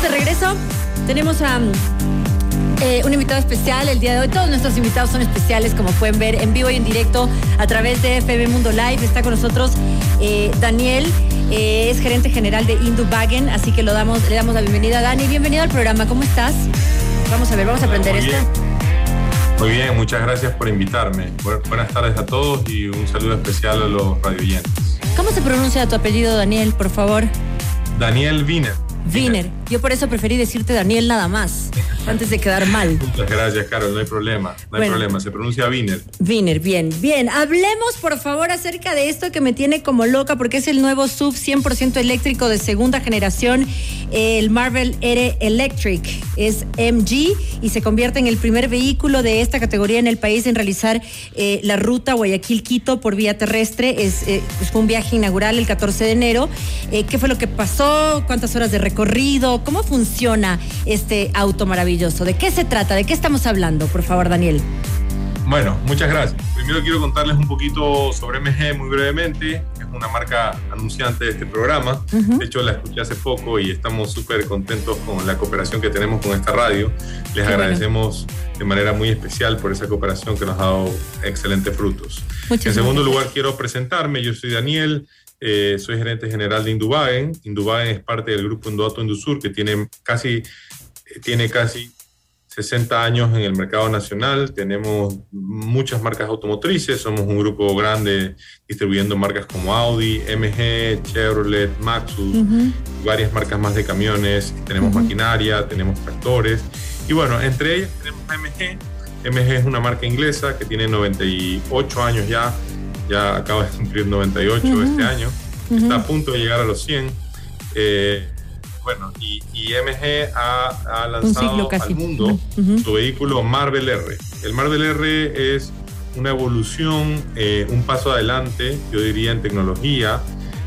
estamos de regreso. Tenemos a eh, un invitado especial el día de hoy. Todos nuestros invitados son especiales, como pueden ver en vivo y en directo a través de FM Mundo Live. Está con nosotros eh, Daniel, eh, es gerente general de Indubagen, así que lo damos, le damos la bienvenida a Dani. Bienvenido al programa, ¿cómo estás? Vamos a ver, vamos a aprender esto. Muy bien, muchas gracias por invitarme. Buenas tardes a todos y un saludo especial a los radioyentes. ¿Cómo se pronuncia tu apellido, Daniel, por favor? Daniel Wiener. Wiener. Yo por eso preferí decirte Daniel nada más, antes de quedar mal. Muchas gracias, Carol, no hay problema, no hay problema, se pronuncia Wiener. Wiener, bien, bien. Hablemos por favor acerca de esto que me tiene como loca, porque es el nuevo sub 100% eléctrico de segunda generación, el Marvel R Electric. Es MG y se convierte en el primer vehículo de esta categoría en el país en realizar eh, la ruta Guayaquil-Quito por vía terrestre. Es, eh, fue un viaje inaugural el 14 de enero. Eh, ¿Qué fue lo que pasó? ¿Cuántas horas de recorrido? ¿Cómo funciona este auto maravilloso? ¿De qué se trata? ¿De qué estamos hablando? Por favor, Daniel. Bueno, muchas gracias. Primero quiero contarles un poquito sobre MG muy brevemente. Es una marca anunciante de este programa. De hecho, la escuché hace poco y estamos súper contentos con la cooperación que tenemos con esta radio. Les agradecemos de manera muy especial por esa cooperación que nos ha dado excelentes frutos. en segundo lugar, quiero presentarme. Yo soy Daniel. Eh, soy gerente general de Indubagen. Indubagen es parte del grupo Indoato Indusur, que tiene casi, tiene casi 60 años en el mercado nacional. Tenemos muchas marcas automotrices. Somos un grupo grande distribuyendo marcas como Audi, MG, Chevrolet, Maxus, varias marcas más de camiones. Tenemos maquinaria, tenemos tractores. Y bueno, entre ellas tenemos MG. MG es una marca inglesa que tiene 98 años ya ya acaba de cumplir 98 este año, está a punto de llegar a los 100. Eh, bueno, y, MG ha, lanzado al mundo su vehículo Marvel R. El Marvel R es una evolución, eh, un paso adelante, yo diría, en tecnología,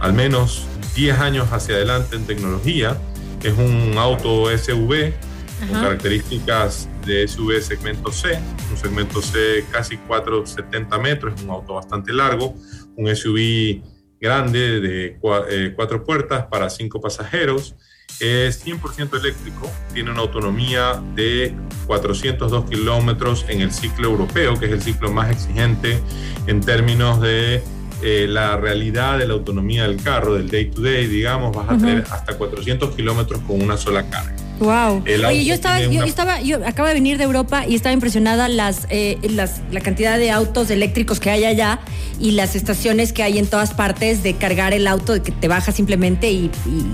al menos 10 años hacia adelante en tecnología. Es un auto SUV con características de SUV segmento C, un segmento C casi 470 metros, es un auto bastante largo, un SUV grande de eh, cuatro puertas para cinco pasajeros, es 100% eléctrico, tiene una autonomía de 402 kilómetros en el ciclo europeo, que es el ciclo más exigente en términos de eh, la realidad de la autonomía del carro, del day to day, digamos, vas a tener hasta 400 kilómetros con una sola carga. Wow. Oye, yo estaba, yo, estaba, yo acabo de venir de Europa y estaba impresionada las, eh, las, la cantidad de autos eléctricos que hay allá y las estaciones que hay en todas partes de cargar el auto, de que te bajas simplemente y,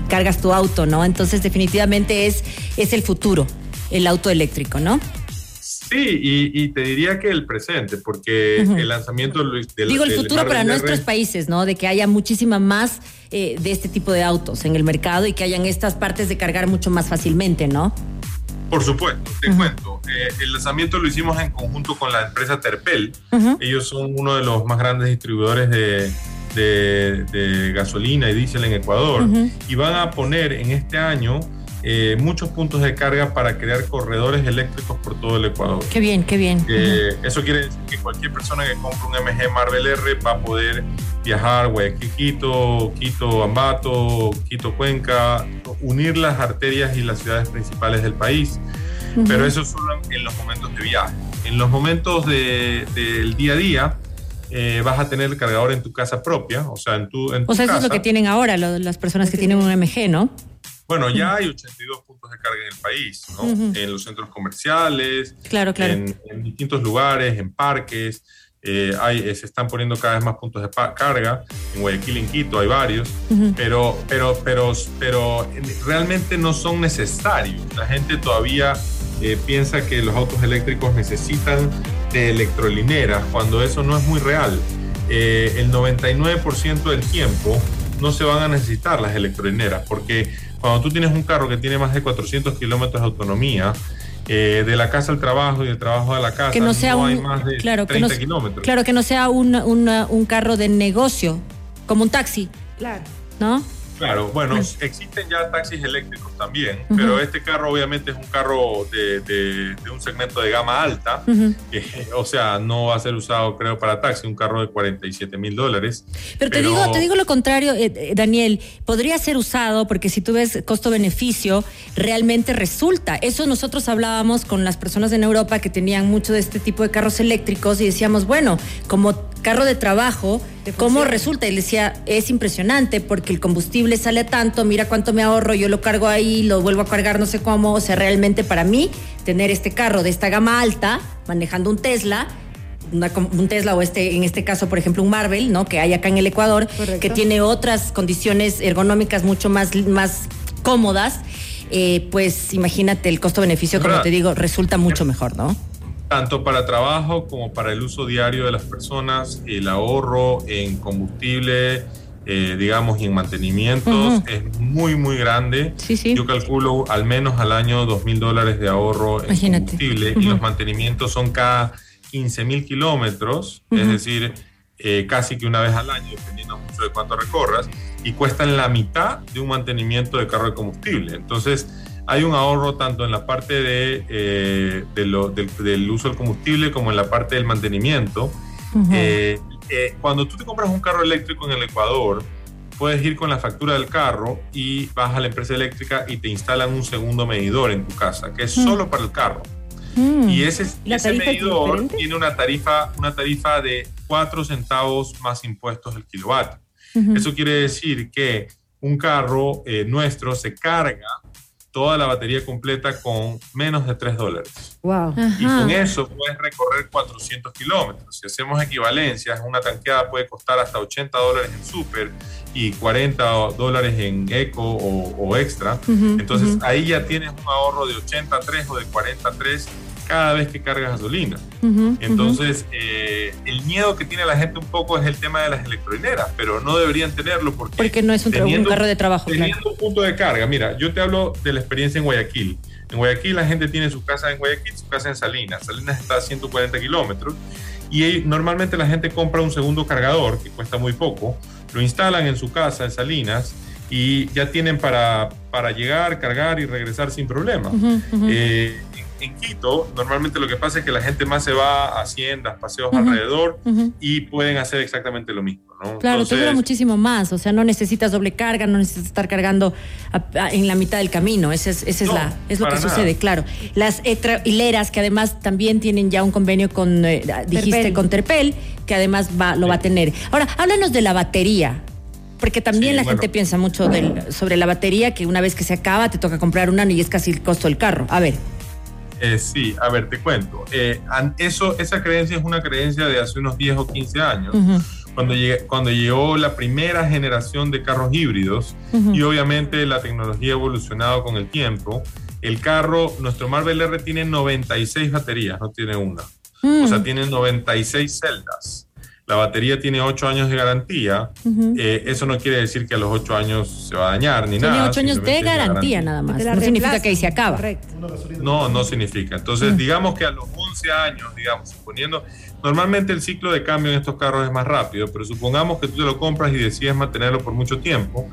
cargas tu auto, ¿no? Entonces definitivamente es, es el futuro, el auto eléctrico, ¿no? Sí, y, te diría que el presente, porque el lanzamiento del... Digo, el futuro para nuestros países, ¿no? De que haya muchísima más eh, de este tipo de autos en el mercado y que hayan estas partes de cargar mucho más fácilmente, ¿no? Por supuesto, te cuento. Eh, el lanzamiento lo hicimos en conjunto con la empresa Terpel. Ellos son uno de los más grandes distribuidores de, de, gasolina y diésel en Ecuador. Y van a poner en este año eh, muchos puntos de carga para crear corredores eléctricos por todo el Ecuador. Qué bien, qué bien. Eh, eso quiere decir que cualquier persona que compre un MG Marvel R va a poder viajar Guayaquil, Quito, Quito, Ambato, Quito, Cuenca, unir las arterias y las ciudades principales del país. Pero eso solo en los momentos de viaje. En los momentos del día a día, eh, vas a tener el cargador en tu casa propia, o sea, en tu, en O sea, eso es lo que tienen ahora las personas que tienen un MG, ¿no? Bueno, ya hay 82 puntos de carga en el país, ¿no? En los centros comerciales, claro, claro. En, distintos lugares, en parques. Eh, hay, eh, se están poniendo cada vez más puntos de carga. En Guayaquil, en Quito, hay varios. pero, pero, pero, pero realmente no son necesarios. La gente todavía eh, piensa que los autos eléctricos necesitan de electrolineras, cuando eso no es muy real. el 99% del tiempo no se van a necesitar las electrolineras, porque cuando tú tienes un carro que tiene más de 400 kilómetros de autonomía, eh, de la casa al trabajo y del trabajo a la casa, que no, sea un, hay más de claro, 30 que no, kilómetros. Claro, que no sea un, un carro de negocio, como un taxi. Claro. ¿No? Claro, bueno, existen ya taxis eléctricos también, pero este carro obviamente es un carro de, un segmento de gama alta, o sea, no va a ser usado creo para taxi, un carro de 47 mil dólares. Pero, te, digo, te digo lo contrario, eh, eh, Daniel, podría ser usado porque si tú ves costo-beneficio, realmente resulta. Eso nosotros hablábamos con las personas en Europa que tenían mucho de este tipo de carros eléctricos y decíamos, bueno, como carro de trabajo, ¿cómo resulta? Y le decía, es impresionante porque el combustible sale tanto, mira cuánto me ahorro, yo lo cargo ahí, lo vuelvo a cargar no sé cómo. O sea, realmente para mí, tener este carro de esta gama alta, manejando un Tesla, un Tesla o este, en este caso, por ejemplo, un Marvel, ¿no? Que hay acá en el Ecuador, que tiene otras condiciones ergonómicas mucho más, más cómodas, eh, pues imagínate el costo-beneficio, como te digo, resulta mucho mejor, ¿no? Tanto para trabajo como para el uso diario de las personas, el ahorro en combustible, eh, digamos, y en mantenimientos es muy, muy grande. Yo calculo al menos al año dos mil dólares de ahorro en combustible y los mantenimientos son cada 15 mil kilómetros, es decir, eh, casi que una vez al año, dependiendo mucho de cuánto recorras, y cuestan la mitad de un mantenimiento de carro de combustible. Entonces, hay un ahorro tanto en la parte de, eh, del, uso del combustible como en la parte del mantenimiento. Eh, eh, cuando tú te compras un carro eléctrico en el Ecuador, puedes ir con la factura del carro y vas a la empresa eléctrica y te instalan un segundo medidor en tu casa, que es solo para el carro. Y ese, ese medidor tiene una tarifa, una tarifa de 4 centavos más impuestos el kilovatio. Eso quiere decir que un carro nuestro se carga toda la batería completa con menos de 3 dólares. Wow. Y con eso puedes recorrer 400 kilómetros. Si hacemos equivalencias, una tanqueada puede costar hasta 80 dólares en super y 40 dólares en eco o, extra. Entonces ahí ya tienes un ahorro de 83 o de 43 cada vez que cargas gasolina. Entonces, eh, el miedo que tiene la gente un poco es el tema de las electrolineras, pero no deberían tenerlo porque... Porque no es un, carro de trabajo. Teniendo un punto de carga, mira, yo te hablo de la experiencia en Guayaquil. En Guayaquil la gente tiene su casa en Guayaquil, su casa en Salinas. Salinas está a 140 kilómetros y normalmente la gente compra un segundo cargador que cuesta muy poco, lo instalan en su casa en Salinas y ya tienen para, para llegar, cargar y regresar sin problema. Eh, en Quito, normalmente lo que pasa es que la gente más se va a haciendas, paseos alrededor y pueden hacer exactamente lo mismo. ¿no? Claro, te dura muchísimo más, o sea, no necesitas doble carga, no necesitas estar cargando en la mitad del camino, ese es, ese es, la, es lo que sucede, claro. Las hileras que además también tienen ya un convenio con, eh, dijiste, con Terpel, que además va, lo va a tener. Ahora, háblanos de la batería porque también la gente piensa mucho sobre la batería, que una vez que se acaba te toca comprar una y es casi el costo del carro. A ver. Eh, sí, a ver, te cuento. Eh, eso, esa creencia es una creencia de hace unos 10 o 15 años, cuando, cuando llegó la primera generación de carros híbridos y obviamente la tecnología ha evolucionado con el tiempo. El carro, nuestro Marvel R tiene 96 baterías, no tiene una. O sea, mm. tiene 96 celdas la batería tiene 8 años de garantía, eh, eso no quiere decir que a los 8 años se va a dañar ni nada. Tiene 8 años de garantía, nada más. No significa que ahí se acaba. No, no significa. Entonces, digamos que a los 11 años, digamos, suponiendo, normalmente el ciclo de cambio en estos carros es más rápido, pero supongamos que tú te lo compras y decides mantenerlo por mucho tiempo.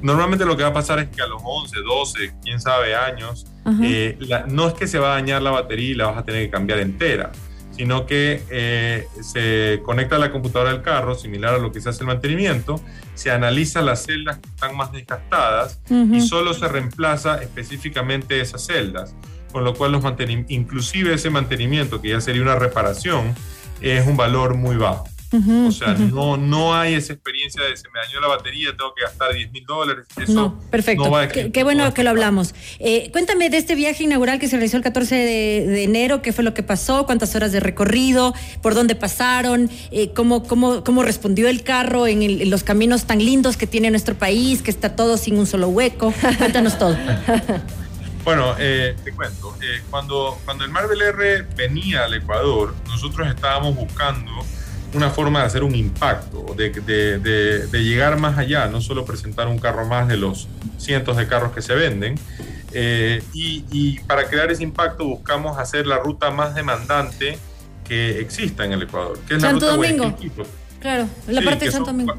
Normalmente lo que va a pasar es que a los 11, 12, quién sabe, años, eh, no es que se va a dañar la batería y la vas a tener que cambiar entera sino que eh, se conecta a la computadora del carro, similar a lo que se hace el mantenimiento, se analiza las celdas que están más desgastadas y solo se reemplaza específicamente esas celdas, con lo cual los inclusive ese mantenimiento, que ya sería una reparación, es un valor muy bajo o sea, no, no hay esa experiencia de se me dañó la batería, tengo que gastar 10 mil dólares. Eso no, perfecto. qué, bueno que lo hablamos. Eh, cuéntame de este viaje inaugural que se realizó el 14 de, enero, qué fue lo que pasó, cuántas horas de recorrido, por dónde pasaron, eh, cómo, cómo, cómo respondió el carro en, los caminos tan lindos que tiene nuestro país, que está todo sin un solo hueco. Cuéntanos todo. Bueno, eh, te cuento, cuando, cuando el Marvel R venía al Ecuador, nosotros estábamos buscando una forma de hacer un impacto, de, de, de, llegar más allá, no solo presentar un carro más de los cientos de carros que se venden. Eh, y, y, para crear ese impacto buscamos hacer la ruta más demandante que exista en el Ecuador, que es Santo la ruta Domingo. Claro, la parte de Santo Domingo.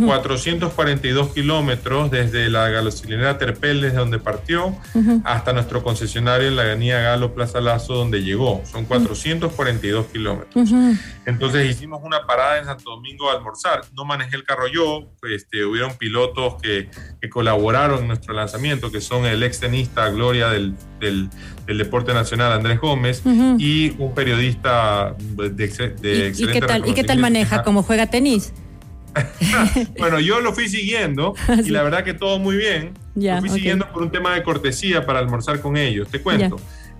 442 kilómetros desde la gasolinera Terpel, desde donde partió, hasta nuestro concesionario en la avenida Galo Plaza Lazo, donde llegó. Son 442 kilómetros. Entonces hicimos una parada en Santo Domingo a almorzar. No manejé el carro yo, este, hubieron pilotos que, colaboraron en nuestro lanzamiento, que son el ex tenista Gloria del, del, Deporte Nacional, Andrés Gómez, y un periodista de, de ¿Y, ¿Y qué tal, ¿y qué tal maneja? ¿Cómo juega tenis? bueno, yo lo fui siguiendo y la verdad que todo muy bien. lo fui siguiendo por un tema de cortesía para almorzar con ellos. Te cuento.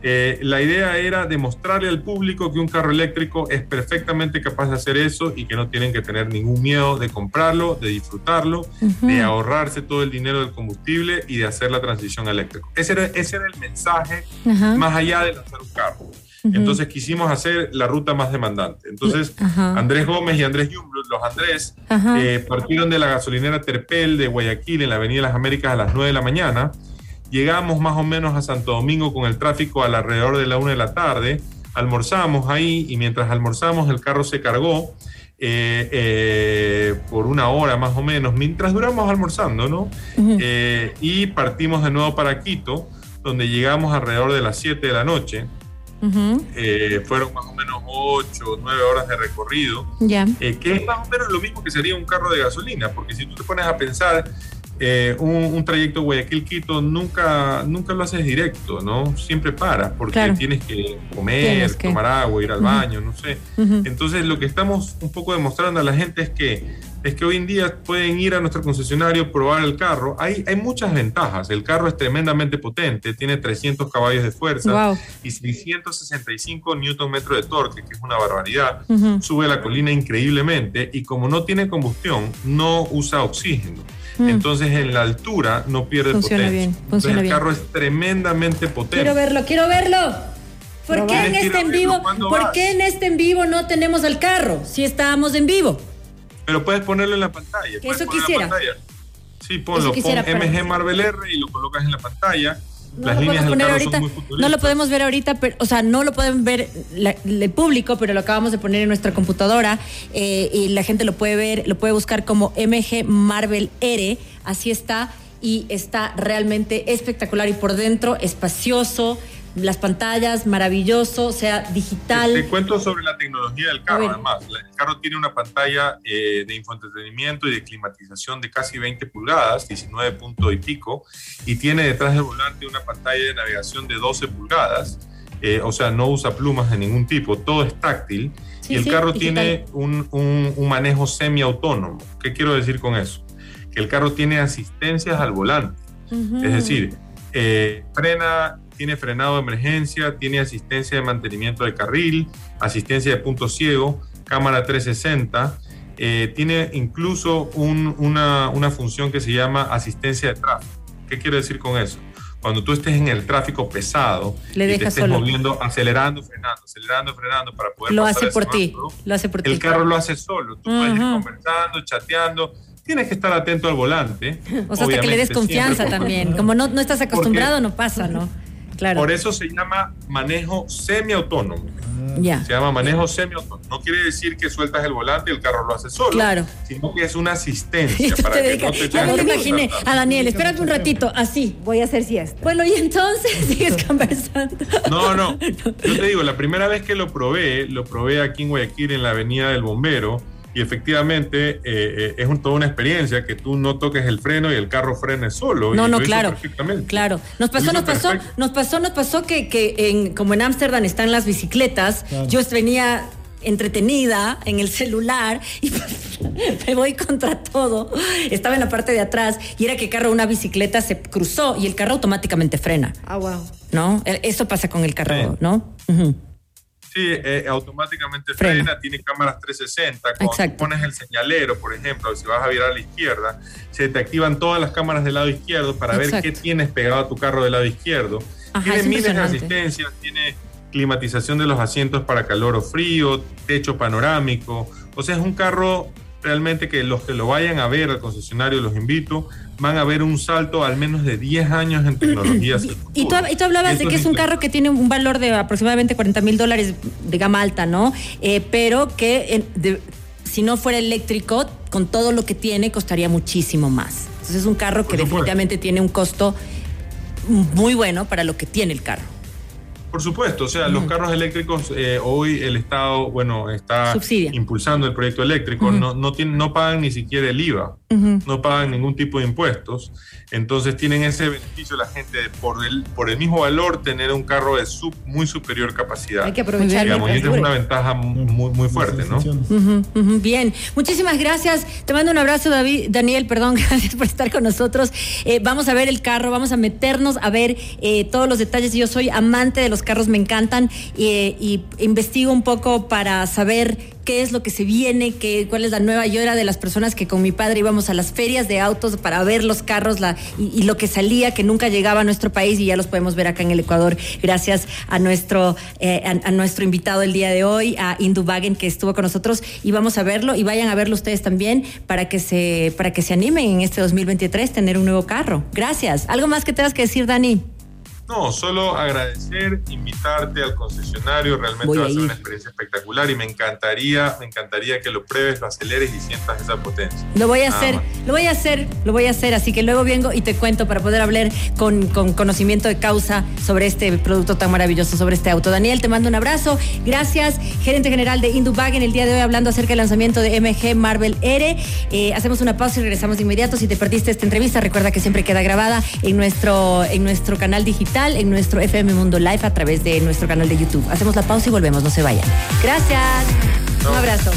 Eh, la idea era demostrarle al público que un carro eléctrico es perfectamente capaz de hacer eso y que no tienen que tener ningún miedo de comprarlo, de disfrutarlo, de ahorrarse todo el dinero del combustible y de hacer la transición eléctrica. Ese era, ese era el mensaje más allá de lanzar un carro. Entonces quisimos hacer la ruta más demandante. Entonces Andrés Gómez y Andrés Jumblut, los Andrés, eh, partieron de la gasolinera Terpel de Guayaquil en la Avenida de las Américas a las 9 de la mañana. Llegamos más o menos a Santo Domingo con el tráfico alrededor de la 1 de la tarde. Almorzamos ahí y mientras almorzamos el carro se cargó. Eh, eh, por una hora más o menos, mientras duramos almorzando, ¿no? y partimos de nuevo para Quito, donde llegamos alrededor de las 7 de la noche. Eh, fueron más o menos 8 o 9 horas de recorrido, eh, que es más o menos lo mismo que sería un carro de gasolina, porque si tú te pones a pensar, eh, un, trayecto Guayaquil-Quito nunca, nunca lo haces directo, ¿no? Siempre paras, porque tienes que comer, tomar agua, ir al baño, no sé. Entonces, lo que estamos un poco demostrando a la gente es que es que hoy en día pueden ir a nuestro concesionario, probar el carro. Hay, hay muchas ventajas. El carro es tremendamente potente, tiene 300 caballos de fuerza y 665 newton metro de torque, que es una barbaridad. Sube la colina increíblemente y como no tiene combustión, no usa oxígeno. Mm. Entonces en la altura no pierde funciona Bien, funciona el carro es tremendamente potente. Quiero verlo, quiero verlo. ¿Por qué en este en vivo? ¿Por qué en este en vivo no tenemos el carro si estábamos en vivo? Pero puedes ponerlo en la pantalla. Eso quisiera. Sí, ponlo, pon MG Marvel R y lo colocas en la pantalla. No Las líneas del carro son muy No lo podemos ver ahorita, pero, o sea, no lo pueden ver el público, pero lo acabamos de poner en nuestra computadora eh, y la gente lo puede ver, lo puede buscar como MG Marvel R, así está y está realmente espectacular y por dentro espacioso, las pantallas, maravilloso, o sea, digital. Te, cuento sobre la tecnología del carro, además. El carro tiene una pantalla eh, de infoentretenimiento y de climatización de casi 20 pulgadas, 19 punto y pico, y tiene detrás del volante una pantalla de navegación de 12 pulgadas, eh, o sea, no usa plumas de ningún tipo, todo es táctil, y el carro tiene un, un, manejo semiautónomo. ¿Qué quiero decir con eso? Que el carro tiene asistencias al volante, es decir, eh, frena tiene frenado de emergencia, tiene asistencia de mantenimiento de carril, asistencia de punto ciego, cámara 360, eh, tiene incluso una, función que se llama asistencia de tráfico. ¿Qué quiero decir con eso? Cuando tú estés en el tráfico pesado Le y te estés moviendo, acelerando, frenando, acelerando, frenando para poder lo hace por ti, lo hace por ti. El carro lo hace solo. Tú puedes ir conversando, chateando, tienes que estar atento al volante. O sea, hasta que le des confianza también. Como no, no estás acostumbrado, no pasa, ¿no? Por eso se llama manejo semiautónomo. Ya. Se llama manejo semiautónomo. No quiere decir que sueltas el volante y el carro lo hace solo. Claro. Sino que es una asistencia para que no te Ya me lo imaginé. A Daniel, espérate un ratito. Así, voy a hacer siesta. Bueno, y entonces sigues conversando. No, no. Yo te digo, la primera vez que lo probé, lo probé aquí en Guayaquil, en la Avenida del Bombero y efectivamente eh, eh, es toda una experiencia que tú no toques el freno y el carro frene solo. No, no, claro. Claro. Nos pasó, nos pasó, nos pasó, nos pasó que, que en, como en Ámsterdam están las bicicletas, yo venía entretenida en el celular y me voy contra todo. Estaba en la parte de atrás y era que el carro una bicicleta se cruzó y el carro automáticamente frena. Ah, wow. ¿No? E, eso pasa con el carro, ¿no? Sí, eh, automáticamente frena. tiene cámaras 360. Cuando pones el señalero, por ejemplo, si vas a virar a la izquierda, se te activan todas las cámaras del lado izquierdo para ver qué tienes pegado a tu carro del lado izquierdo. tiene miles de asistencias, tiene climatización de los asientos para calor o frío, techo panorámico. O sea, es un carro realmente que los que lo vayan a ver al concesionario, los invito, van a ver un salto al menos de 10 años en tecnología. Y tú, y tú hablabas de que es un carro que tiene un valor de aproximadamente 40 mil dólares de gama alta, ¿no? Eh, pero que si no fuera eléctrico con todo lo que tiene costaría muchísimo más. Entonces es un carro que definitivamente tiene un costo muy bueno para lo que tiene el carro. Por supuesto, o sea, los carros eléctricos, eh, hoy el Estado, bueno, está impulsando el proyecto eléctrico, no, no, tienen, no pagan ni siquiera el IVA, no pagan ningún tipo de impuestos, entonces tienen ese beneficio la gente por el, por el mismo valor tener un carro de sub, muy superior capacidad. Hay que aprovechar. Digamos, y es una ventaja muy, muy fuerte, ¿no? Bien, muchísimas gracias. Te mando un abrazo, David, Daniel, perdón, gracias por estar con nosotros. Eh, vamos a ver el carro, vamos a meternos a ver eh, todos los detalles. Yo soy amante de los carros me encantan y investigo un poco para saber qué es lo que se viene, qué, cuál es la nueva. Yo era de las personas que con mi padre íbamos a las ferias de autos para ver los carros y, lo que salía, que nunca llegaba a nuestro país y ya los podemos ver acá en el Ecuador gracias a nuestro, eh, a, nuestro invitado el día de hoy, a Indubagen, que estuvo con nosotros y vamos a verlo y vayan a verlo ustedes también para que se, para que se animen en este 2023 tener un nuevo carro. Gracias. ¿Algo más que tengas que decir, Dani? No, solo agradecer, invitarte al concesionario, realmente va a ser una experiencia espectacular y me encantaría, me encantaría que lo pruebes, lo aceleres y sientas esa potencia. Lo voy a hacer, lo voy a hacer, lo voy a hacer, así que luego vengo y te cuento para poder hablar con, con conocimiento de causa sobre este producto tan maravilloso, sobre este auto. Daniel, te mando un abrazo, gracias, gerente general de en el día de hoy hablando acerca del lanzamiento de MG Marvel R. Eh, hacemos una pausa y regresamos de inmediato. Si te perdiste esta entrevista, recuerda que siempre queda grabada en nuestro, en nuestro canal digital en nuestro FM Mundo Live a través de nuestro canal de YouTube. Hacemos la pausa y volvemos, no se vayan. Gracias. Un abrazo.